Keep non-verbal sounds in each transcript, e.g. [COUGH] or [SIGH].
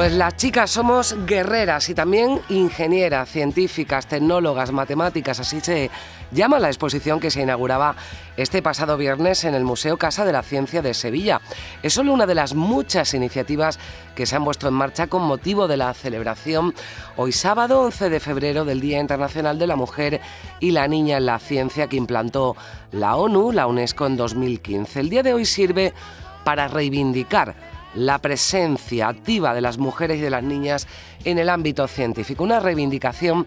Pues las chicas somos guerreras y también ingenieras, científicas, tecnólogas, matemáticas, así se llama la exposición que se inauguraba este pasado viernes en el Museo Casa de la Ciencia de Sevilla. Es solo una de las muchas iniciativas que se han puesto en marcha con motivo de la celebración hoy sábado 11 de febrero del Día Internacional de la Mujer y la Niña en la Ciencia que implantó la ONU, la UNESCO en 2015. El día de hoy sirve para reivindicar la presencia activa de las mujeres y de las niñas en el ámbito científico. Una reivindicación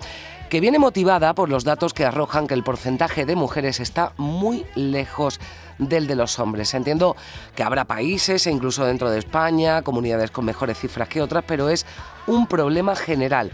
que viene motivada por los datos que arrojan que el porcentaje de mujeres está muy lejos del de los hombres. Entiendo que habrá países, e incluso dentro de España, comunidades con mejores cifras que otras, pero es un problema general.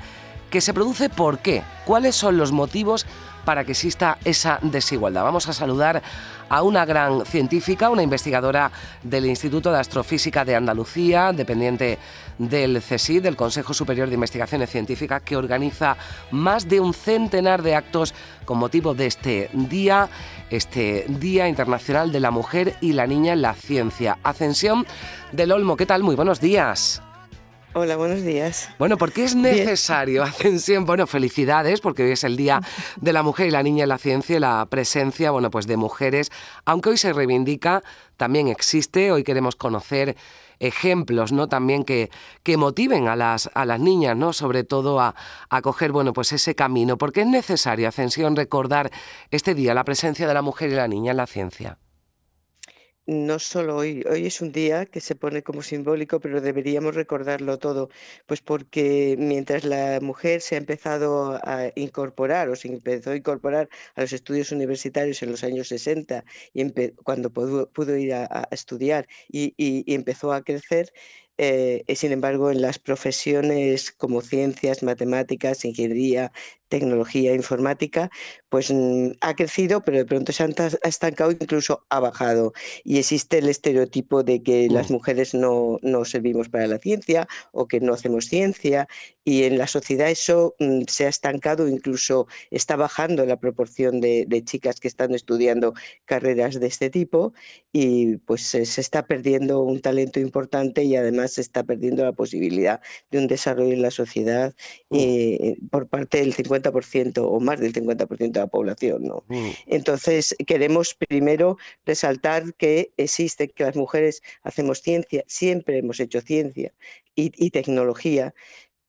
¿Que se produce por qué? ¿Cuáles son los motivos para que exista esa desigualdad? Vamos a saludar a una gran científica, una investigadora del Instituto de Astrofísica de Andalucía, dependiente del CSIC, del Consejo Superior de Investigaciones Científicas, que organiza más de un centenar de actos con motivo de este día, este Día Internacional de la Mujer y la Niña en la Ciencia. Ascensión del Olmo, ¿qué tal? Muy buenos días. Hola, buenos días. Bueno, ¿por qué es necesario, [LAUGHS] Ascensión? Bueno, felicidades, porque hoy es el Día [LAUGHS] de la Mujer y la Niña en la Ciencia y la presencia, bueno, pues de mujeres. Aunque hoy se reivindica, también existe, hoy queremos conocer ejemplos, ¿no? También que, que motiven a las, a las niñas, ¿no? Sobre todo a, a coger, bueno, pues ese camino. ¿Por qué es necesario, Ascensión, recordar este día, la presencia de la mujer y la niña en la ciencia? No solo hoy, hoy es un día que se pone como simbólico, pero deberíamos recordarlo todo, pues porque mientras la mujer se ha empezado a incorporar o se empezó a incorporar a los estudios universitarios en los años 60 y cuando pudo, ir a, estudiar y, empezó a crecer, eh, sin embargo, en las profesiones como ciencias, matemáticas, ingeniería, tecnología informática, pues mm, ha crecido, pero de pronto se ha estancado, incluso ha bajado. Y existe el estereotipo de que las mm. mujeres no, no, servimos para la ciencia o que no hacemos ciencia. Y en la sociedad eso mm, se ha estancado, incluso está bajando la proporción de, chicas que están estudiando carreras de este tipo. Y pues se, está perdiendo un talento importante y además se está perdiendo la posibilidad de un desarrollo en la sociedad eh, por parte del 50 50% o más del 50% de la población. ¿no? Mm. Entonces, queremos primero resaltar que existe, que las mujeres hacemos ciencia, siempre hemos hecho ciencia y, tecnología,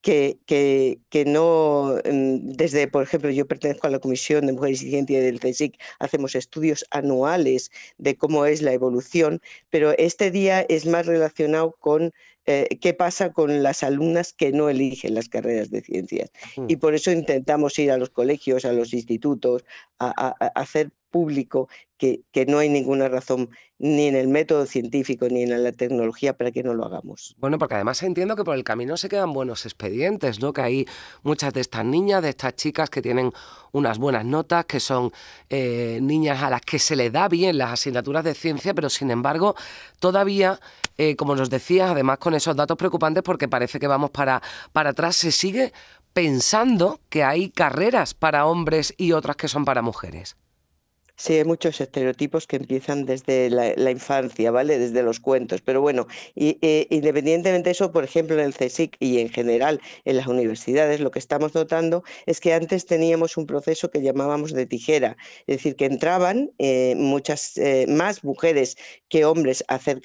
que, que, que, no, mm, desde, por ejemplo, yo pertenezco a la Comisión de Mujeres y Ciencia del CSIC, hacemos estudios anuales de cómo es la evolución, pero este día es más relacionado con eh, qué pasa con las alumnas que no eligen las carreras de ciencias. Y por eso intentamos ir a los colegios, a los institutos, a, hacer público que, que, no hay ninguna razón ni en el método científico ni en la tecnología para que no lo hagamos. Bueno, porque además entiendo que por el camino se quedan buenos expedientes, ¿no? Que hay muchas de estas niñas, de estas chicas que tienen unas buenas notas, que son eh, niñas a las que se les da bien las asignaturas de ciencia, pero sin embargo todavía eh, como nos decías, además con esos datos preocupantes, porque parece que vamos para, para atrás, se sigue pensando que hay carreras para hombres y otras que son para mujeres. Sí, hay muchos estereotipos que empiezan desde la, infancia, ¿vale? Desde los cuentos. Pero bueno, y, eh, independientemente de eso, por ejemplo, en el CSIC y en general en las universidades, lo que estamos notando es que antes teníamos un proceso que llamábamos de tijera, es decir, que entraban eh, muchas eh, más mujeres que hombres a hacer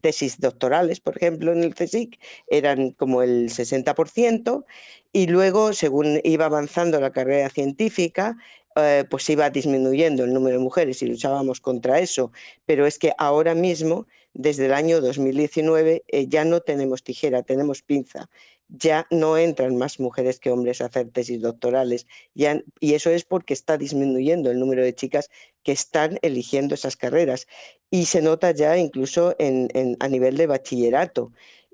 tesis doctorales, por ejemplo, en el CSIC, eran como el 60%, y luego, según iba avanzando la carrera científica, eh, pues iba disminuyendo el número de mujeres y luchábamos contra eso, pero es que ahora mismo, desde el año 2019, eh, ya no tenemos tijera, tenemos pinza. Ya no entran más mujeres que hombres a hacer tesis doctorales. Ya, y eso es porque está disminuyendo el número de chicas que están eligiendo esas carreras. Y se nota ya incluso a nivel de bachillerato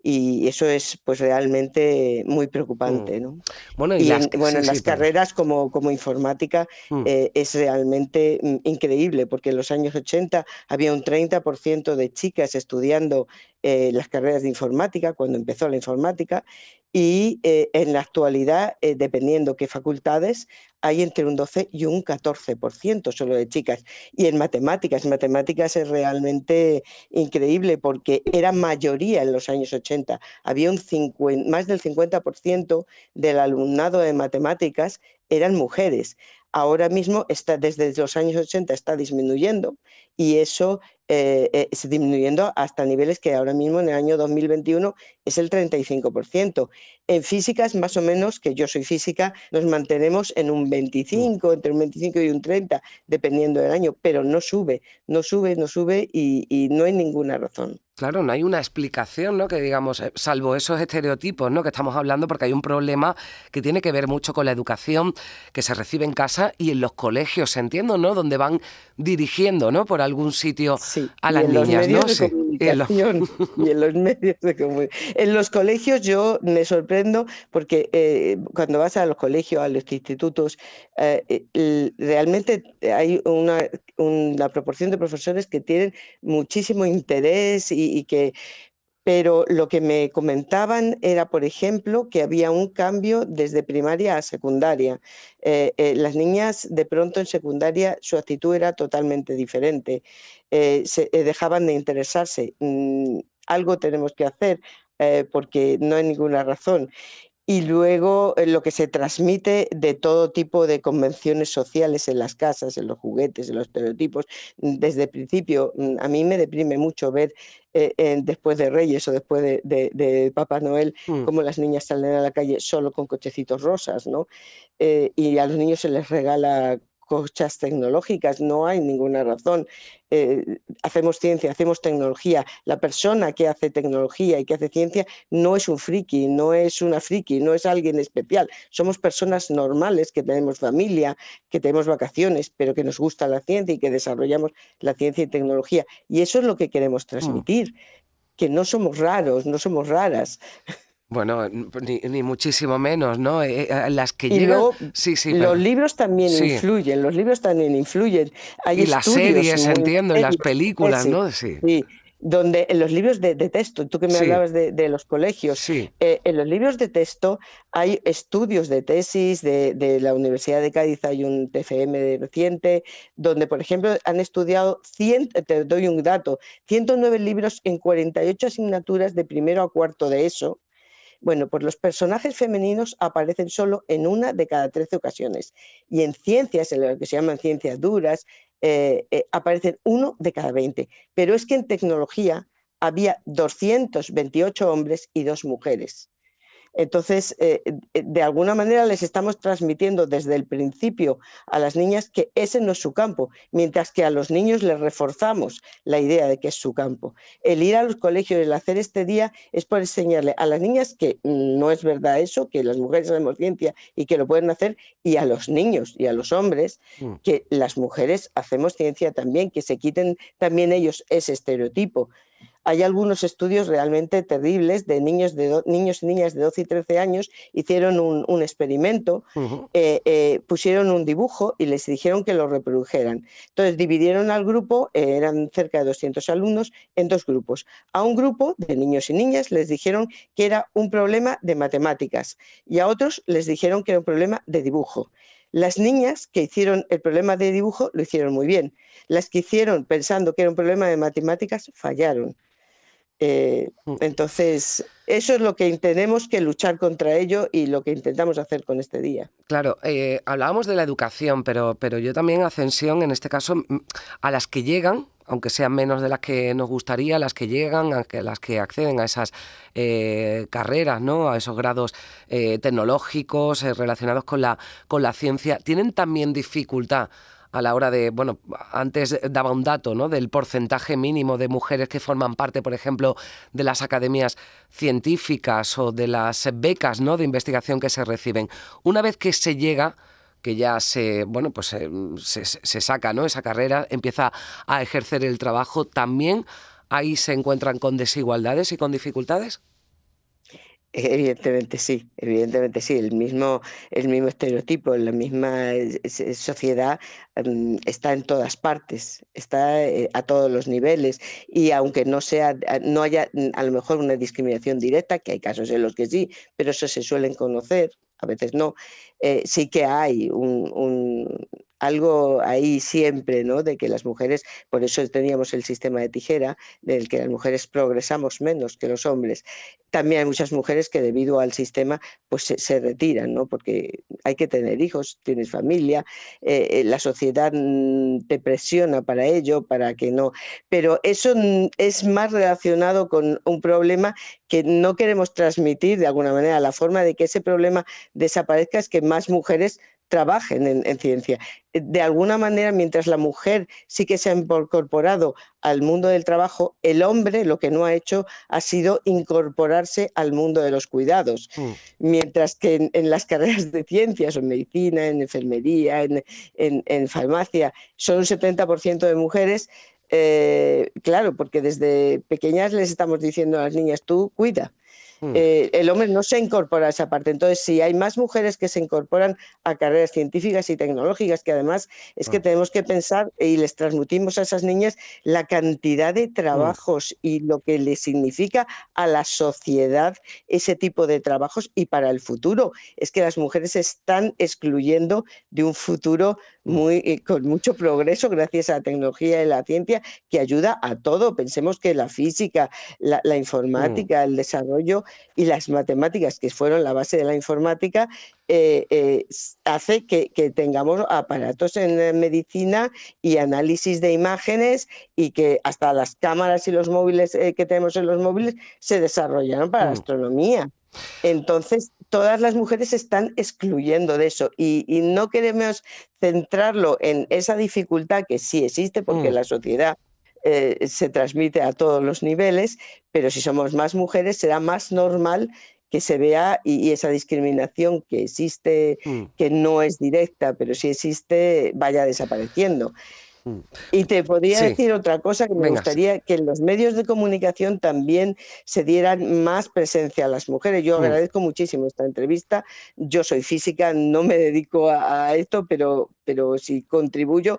y eso es pues realmente muy preocupante. Mm. ¿no? Bueno, y, las, en, bueno, las carreras como, como informática mm. eh, es realmente mm, increíble, porque en los años 80 había un 30% de chicas estudiando eh, las carreras de informática, cuando empezó la informática, y eh, en la actualidad, eh, dependiendo qué facultades, hay entre un 12 y un 14% solo de chicas. Y en matemáticas, matemáticas es realmente increíble porque era mayoría en los años 80. Había un más del 50% del alumnado de matemáticas eran mujeres ahora mismo está, desde los años 80 está disminuyendo y eso eh, eh, disminuyendo hasta niveles que ahora mismo en el año 2021 es el 35%. En físicas, más o menos, que yo soy física, nos mantenemos en un 25, entre un 25 y un 30, dependiendo del año, pero no sube, no sube, no sube y no hay ninguna razón. Claro, no hay una explicación, ¿no? Que digamos, eh, salvo esos estereotipos, ¿no? Que estamos hablando, porque hay un problema que tiene que ver mucho con la educación que se recibe en casa y en los colegios, entiendo, ¿no? Donde van dirigiendo, ¿no? Por algún sitio a las niñas, ¿no? Sí. Y en, los... [LAUGHS] y en los medios de comunicación. En los colegios yo me sorprendo porque eh, cuando vas a los colegios, a los institutos, eh, realmente hay una, una proporción de profesores que tienen muchísimo interés y y, que pero lo que me comentaban era, por ejemplo, que había un cambio desde primaria a secundaria. Eh, eh, las niñas de pronto en secundaria su actitud era totalmente diferente, eh, se, dejaban de interesarse. Mm, algo tenemos que hacer porque no hay ninguna razón y luego eh, lo que se transmite de todo tipo de convenciones sociales en las casas, en los juguetes, en los estereotipos. Desde el principio, mm, a mí me deprime mucho ver eh, después de Reyes o después de, Papá Noel mm. cómo las niñas salen a la calle solo con cochecitos rosas, ¿no? Eh, y a los niños se les regala cochas tecnológicas, no hay ninguna razón. Eh, hacemos ciencia, hacemos tecnología. La persona que hace tecnología y que hace ciencia no es un friki, no es una friki, no es alguien especial. Somos personas normales que tenemos familia, que tenemos vacaciones, pero que nos gusta la ciencia y que desarrollamos la ciencia y tecnología. Y eso es lo que queremos mm. transmitir, que no somos raros, no somos raras. Bueno, ni, muchísimo menos, ¿no? Eh, eh, las que llegan... sí, sí, los libros también influyen, los libros también influyen. Hay y las series, entiendo, y las películas, ¿no? Sí. sí. Donde en los libros de, texto, tú que me hablabas de, los colegios, eh, en los libros de texto hay estudios de tesis de, de, la Universidad de Cádiz, hay un TFM reciente, donde, por ejemplo, han estudiado, 100, te doy un dato, 109 libros en 48 asignaturas de primero a cuarto de eso, bueno, pues los personajes femeninos aparecen solo en una de cada 13 ocasiones y en ciencias, en lo que se llaman ciencias duras, eh, eh, aparecen uno de cada 20. Pero es que en tecnología había 228 hombres y dos mujeres. Entonces, eh, eh, de alguna manera les estamos transmitiendo desde el principio a las niñas que ese no es su campo, mientras que a los niños les reforzamos la idea de que es su campo. El ir a los colegios, el hacer este día, es por enseñarle a las niñas que no es verdad eso, que las mujeres hacemos ciencia y que lo pueden hacer, y a los niños y a los hombres mm. que las mujeres hacemos ciencia también, que se quiten también ellos ese estereotipo hay algunos estudios realmente terribles de niños, de niños y niñas de 12 y 13 años, hicieron un, experimento, eh, eh, pusieron un dibujo y les dijeron que lo reprodujeran. Entonces dividieron al grupo, eh, eran cerca de 200 alumnos, en dos grupos. A un grupo de niños y niñas les dijeron que era un problema de matemáticas y a otros les dijeron que era un problema de dibujo. Las niñas que hicieron el problema de dibujo lo hicieron muy bien. Las que hicieron pensando que era un problema de matemáticas fallaron. Eh, mm. entonces, eso es lo que tenemos que luchar contra ello y lo que intentamos hacer con este día. Claro, eh, hablábamos de la educación, pero, pero yo también ascensión, en este caso, a las que llegan aunque sean menos de las que nos gustaría, las que llegan, las que acceden a esas eh, carreras, ¿no? a esos grados eh, tecnológicos eh, relacionados con la, con la ciencia, tienen también dificultad a la hora de, bueno, antes daba un dato, ¿no? Del porcentaje mínimo de mujeres que forman parte, por ejemplo, de las academias científicas o de las becas, ¿no? De investigación que se reciben. Una vez que se llega que ya se, bueno, pues eh, se, se, saca ¿no? esa carrera, empieza a ejercer el trabajo, también ahí se encuentran con desigualdades y con dificultades. Evidentemente sí, evidentemente sí. El mismo, el mismo estereotipo, la misma sociedad mm, está en todas partes, está eh, a todos los niveles. Y aunque no sea, no haya mm, a lo mejor una discriminación directa, que hay casos en los que sí, pero eso se suelen conocer, a veces no, eh, sí que hay un, algo ahí siempre, ¿no? De que las mujeres, por eso teníamos el sistema de tijera, del que las mujeres progresamos menos que los hombres. También hay muchas mujeres que debido al sistema pues se, retiran, ¿no? Porque hay que tener hijos, tienes familia, eh, eh, la sociedad mm, te presiona para ello, para que no. Pero eso mm, es más relacionado con un problema que no queremos transmitir de alguna manera. La forma de que ese problema desaparezca es que más mujeres trabajen en, ciencia. Eh, de alguna manera, mientras la mujer sí que se ha incorporado al mundo del trabajo, el hombre lo que no ha hecho ha sido incorporarse al mundo de los cuidados. Mm. Mientras que en, las carreras de ciencias, en medicina, en enfermería, en, farmacia, son un 70% de mujeres, eh, claro, porque desde pequeñas les estamos diciendo a las niñas, tú cuida. Mm. Eh, el hombre no se incorpora a esa parte. Entonces, si hay más mujeres que se incorporan a carreras científicas y tecnológicas, que además es que ah. tenemos que pensar y les transmitimos a esas niñas la cantidad de trabajos mm. y lo que le significa a la sociedad ese tipo de trabajos y para el futuro. Es que las mujeres se están excluyendo de un futuro mm. muy, eh, con mucho progreso gracias a la tecnología y la ciencia que ayuda a todo. Pensemos que la física, la informática, el desarrollo y las matemáticas, que fueron la base de la informática, eh, eh, hace que, tengamos aparatos en medicina y análisis de imágenes y que hasta las cámaras y los móviles eh, que tenemos en los móviles se desarrollaron para la mm. astronomía. Entonces, todas las mujeres se están excluyendo de eso y, no queremos centrarlo en esa dificultad que sí existe porque mm. la sociedad eh, se transmite a todos los niveles, pero si somos más mujeres será más normal que se vea y, esa discriminación que existe, mm. que no es directa, pero sí existe, vaya desapareciendo. Mm. Y te podría decir otra cosa que me gustaría que en los medios de comunicación también se dieran más presencia a las mujeres. Yo mm. agradezco muchísimo esta entrevista. Yo soy física, no me dedico a, esto, pero, pero sí contribuyo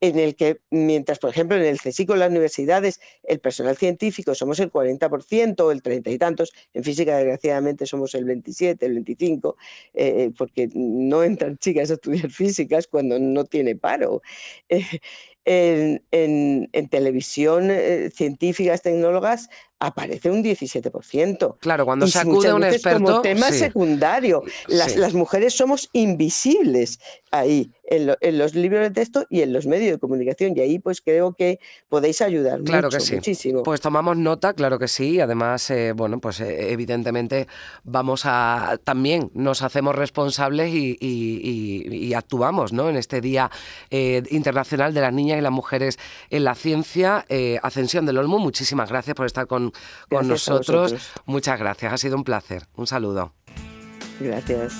en el que, mientras, por ejemplo, en el CSICO en las universidades, el personal científico somos el 40% o el 30 y tantos, en física, desgraciadamente, somos el 27, el 25, eh, eh, porque no entran [LAUGHS] chicas a estudiar físicas cuando no tiene paro. Eh, en, televisión, científicas, tecnólogas, aparece un 17%. Claro, cuando se acude a un experto... Como tema secundario. Las, las, mujeres somos invisibles ahí, en, los libros de texto y en los medios de comunicación. Y ahí pues creo que podéis ayudar claro que sí. muchísimo. Pues tomamos nota, claro que sí. Además, eh, bueno, pues eh, evidentemente vamos a... También nos hacemos responsables y, actuamos ¿no? en este Día eh, Internacional de las Niñas y las Mujeres en la Ciencia. Ascensión del Olmo, muchísimas gracias por estar con, con nosotros. Muchas gracias, ha sido un placer. Un saludo. Gracias.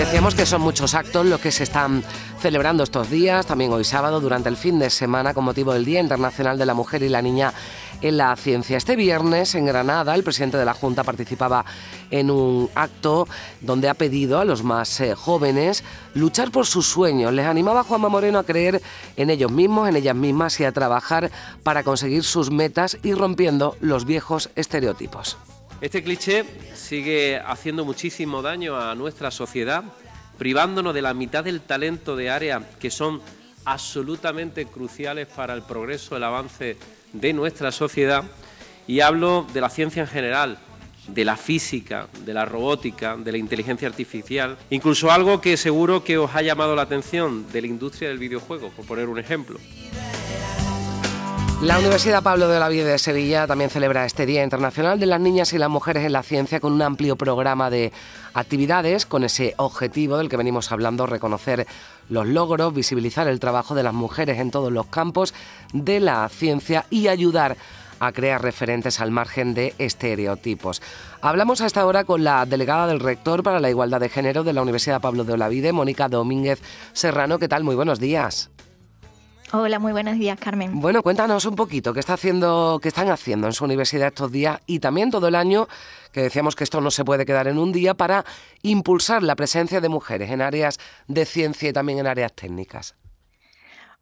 Decíamos que son muchos actos los que se están celebrando estos días, también hoy sábado, durante el fin de semana, con motivo del Día Internacional de la Mujer y la Niña en la Ciencia. Este viernes en Granada, el presidente de la Junta participaba en un acto donde ha pedido a los más eh, jóvenes luchar por sus sueños. Les animaba a Juanma Moreno a creer en ellos mismos, en ellas mismas y a trabajar para conseguir sus metas y rompiendo los viejos estereotipos. Este cliché sigue haciendo muchísimo daño a nuestra sociedad, privándonos de la mitad del talento de áreas que son absolutamente cruciales para el progreso, el avance de nuestra sociedad Y hablo de la ciencia en general, de la física, de la robótica, de la inteligencia artificial, incluso algo que seguro que os ha llamado la atención, de la industria del videojuego, por poner un ejemplo. La Universidad Pablo de la Vida de Sevilla también celebra este Día Internacional de las Niñas y las Mujeres en la Ciencia con un amplio programa de actividades con ese objetivo del que venimos hablando, reconocer los logros, visibilizar el trabajo de las mujeres en todos los campos de la ciencia y ayudar a crear referentes al margen de estereotipos. Hablamos a esta hora con la delegada del rector para la igualdad de género de la Universidad Pablo de Olavide, Mónica Domínguez Serrano. ¿Qué tal? Muy buenos días. Hola, muy buenos días, Carmen. Bueno, cuéntanos un poquito qué está haciendo, qué están haciendo en su universidad estos días y también todo el año, que decíamos que esto no se puede quedar en un día para impulsar la presencia de mujeres en áreas de ciencia y también en áreas técnicas.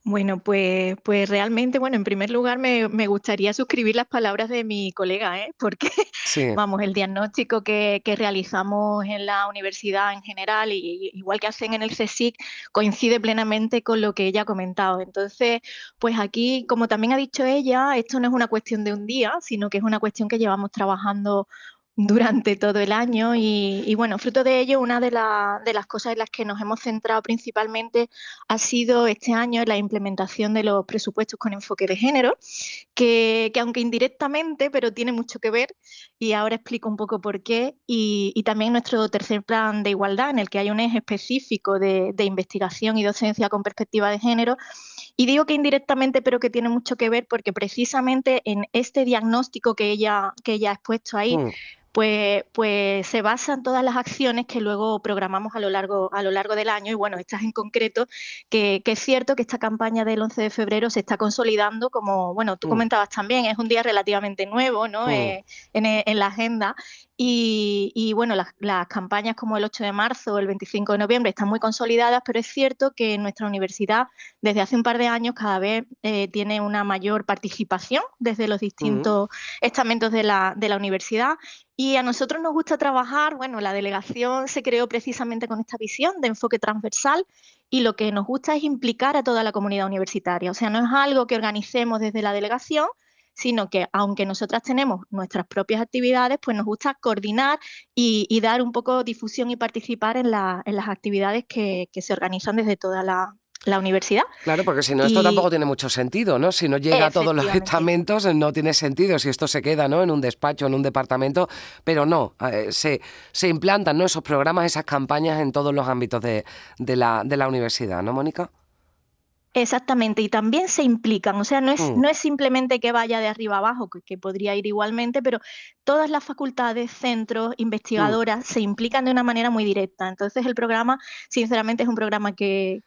Bueno, pues, pues realmente, bueno, en primer lugar me, gustaría suscribir las palabras de mi colega, ¿eh? porque, [LAUGHS] vamos, el diagnóstico que, realizamos en la universidad en general, y, igual que hacen en el CSIC, coincide plenamente con lo que ella ha comentado. Entonces, pues aquí, como también ha dicho ella, esto no es una cuestión de un día, sino que es una cuestión que llevamos trabajando durante todo el año y, bueno, fruto de ello, una de, de, las cosas en las que nos hemos centrado principalmente ha sido este año la implementación de los presupuestos con enfoque de género, que, aunque indirectamente, pero tiene mucho que ver y ahora explico un poco por qué, y, también nuestro tercer plan de igualdad en el que hay un eje específico de, de investigación y docencia con perspectiva de género. Y digo que indirectamente, pero que tiene mucho que ver porque precisamente en este diagnóstico que ella, que ella ha expuesto ahí, mm pues, pues se basan todas las acciones que luego programamos a lo largo, a lo largo del año. Y bueno, estas en concreto, que, es cierto que esta campaña del 11 de febrero se está consolidando como, bueno, tú mm. comentabas también, es un día relativamente nuevo ¿no? Mm. Eh, en, la agenda. Y, bueno, las, campañas como el 8 de marzo o el 25 de noviembre están muy consolidadas, pero es cierto que nuestra universidad desde hace un par de años cada vez eh, tiene una mayor participación desde los distintos estamentos de la, de la universidad y a nosotros nos gusta trabajar, bueno, la delegación se creó precisamente con esta visión de enfoque transversal y lo que nos gusta es implicar a toda la comunidad universitaria. O sea, no es algo que organicemos desde la delegación, sino que aunque nosotras tenemos nuestras propias actividades, pues nos gusta coordinar y, dar un poco difusión y participar en, las actividades que se organizan desde toda la, la universidad. Claro, porque si no, esto tampoco tiene mucho sentido, ¿no? Si no llega a todos los estamentos, no tiene sentido si esto se queda, ¿no? En un despacho, en un departamento, pero no, eh, se, se implantan, ¿no? Esos programas, esas campañas en todos los ámbitos de, de, la, de la universidad, ¿no, Mónica? Exactamente, y también se implican, o sea, no es, mm. no es simplemente que vaya de arriba abajo, que, podría ir igualmente, pero todas las facultades, centros, investigadoras se implican de una manera muy directa. Entonces el programa, sinceramente, es un programa que,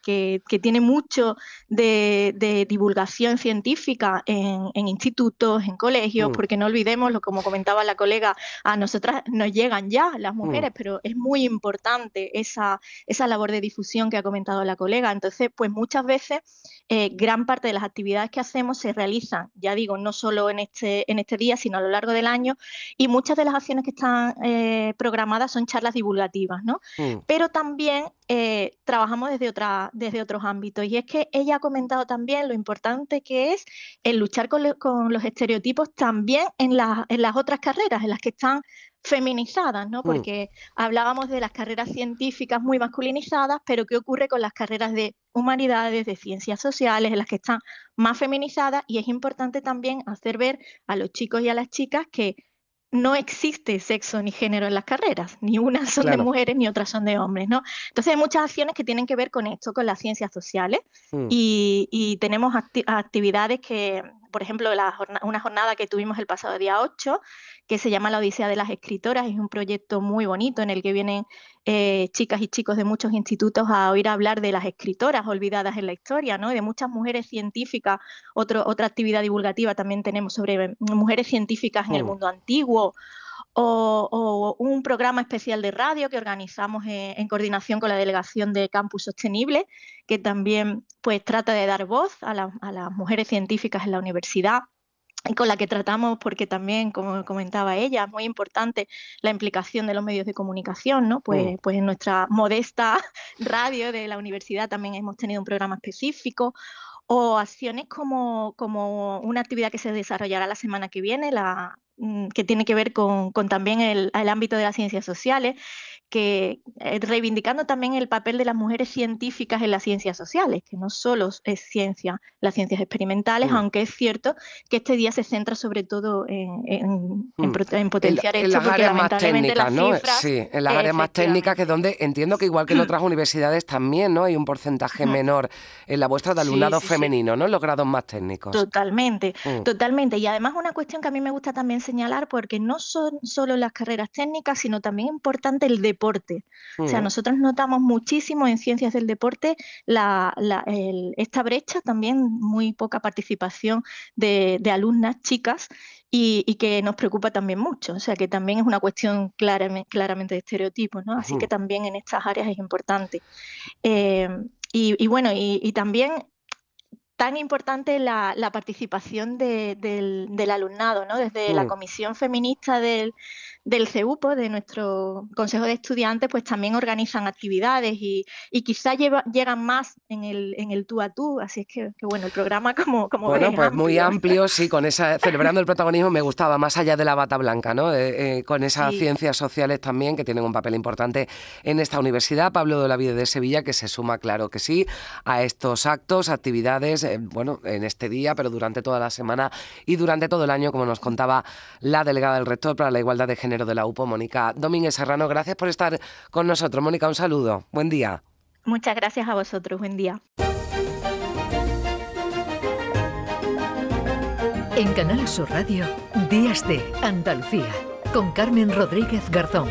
tiene mucho de, divulgación científica en, institutos, en colegios, mm. porque no olvidemos, lo como comentaba la colega, a nosotras nos llegan ya las mm. mujeres, pero es muy importante esa, esa labor de difusión que ha comentado la colega. Entonces, pues muchas veces eh, gran parte de las actividades que hacemos se realizan, ya digo, no solo en este, en este día, sino a lo largo del año, y muchas de las acciones que están eh, programadas son charlas divulgativas, ¿no? Mm. Pero también eh, trabajamos desde, otra, desde otros ámbitos, y es que ella ha comentado también lo importante que es el luchar con, los estereotipos también en, en las otras carreras, en las que están feminizadas, ¿no? Mm. Porque hablábamos de las carreras científicas muy masculinizadas, pero ¿qué ocurre con las carreras de humanidades, de ciencias sociales, en las que están más feminizadas? Y es importante también hacer ver a los chicos y a las chicas que no existe sexo ni género en las carreras, ni unas [LAUGHS] son de mujeres ni otras son de hombres, ¿no? Entonces hay muchas acciones que tienen que ver con esto, con las ciencias sociales, mm. y, tenemos actividades que, por ejemplo, una jornada que tuvimos el pasado día 8, que se llama La Odisea de las Escritoras. Es un proyecto muy bonito en el que vienen eh, chicas y chicos de muchos institutos a oír hablar de las escritoras olvidadas en la historia, ¿no? Y de muchas mujeres científicas. otra actividad divulgativa también tenemos sobre mujeres científicas en el oh. mundo antiguo. O, un programa especial de radio que organizamos en, coordinación con la Delegación de Campus Sostenible, que también pues, trata de dar voz a las mujeres científicas en la universidad y con la que tratamos, porque también, como comentaba ella, es muy importante la implicación de los medios de comunicación, ¿no? Pues, mm. pues en nuestra modesta [LAUGHS] radio de la universidad también hemos tenido un programa específico, o acciones como, como una actividad que se desarrollará la semana que viene, la, que tiene que ver con, también el, ámbito de las ciencias sociales, que eh, reivindicando también el papel de las mujeres científicas en las ciencias sociales, que no solo es ciencia, las ciencias experimentales, mm. aunque es cierto que este día se centra sobre todo en, en, mm. potenciar en, las áreas más técnicas, ¿no? sí, en las áreas más técnicas, que es donde entiendo que igual que en otras universidades también, ¿no? Hay un porcentaje menor en la vuestra de alumnado femenino, ¿no? En los grados más técnicos. Totalmente, totalmente. Y además una cuestión que a mí me gusta también señalar, porque no son solo las carreras técnicas, sino también importante el deporte. O sea, nosotros notamos muchísimo en ciencias del deporte la, esta brecha, también muy poca participación de, alumnas chicas y, que nos preocupa también mucho. O sea, que también es una cuestión claramente de estereotipos, ¿no? Así que también en estas áreas es importante. Eh, y, bueno, y, también tan importante la, participación del, alumnado, ¿no? Desde la Comisión Feminista del, del CEUPO, de nuestro Consejo de Estudiantes, pues también organizan actividades y, y quizá llegan más en el, en el tú a tú. Así es que, bueno, el programa como... como bueno, pues muy amplio, [LAUGHS] sí, con esa, celebrando el protagonismo me gustaba, más allá de la bata blanca, ¿no? Eh, con esas ciencias sociales también que tienen un papel importante en esta universidad. Pablo de la Vida de Sevilla, que se suma, claro que sí, a estos actos, actividades, eh, bueno, en este día, pero durante toda la semana y durante todo el año, como nos contaba la delegada del rector para la igualdad de género de la UPO, Mónica Domínguez Serrano. Gracias por estar con nosotros. Mónica, un saludo. Buen día. Muchas gracias a vosotros. Buen día. En Canal Sur Radio, Días de Andalucía, con Carmen Rodríguez Garzón.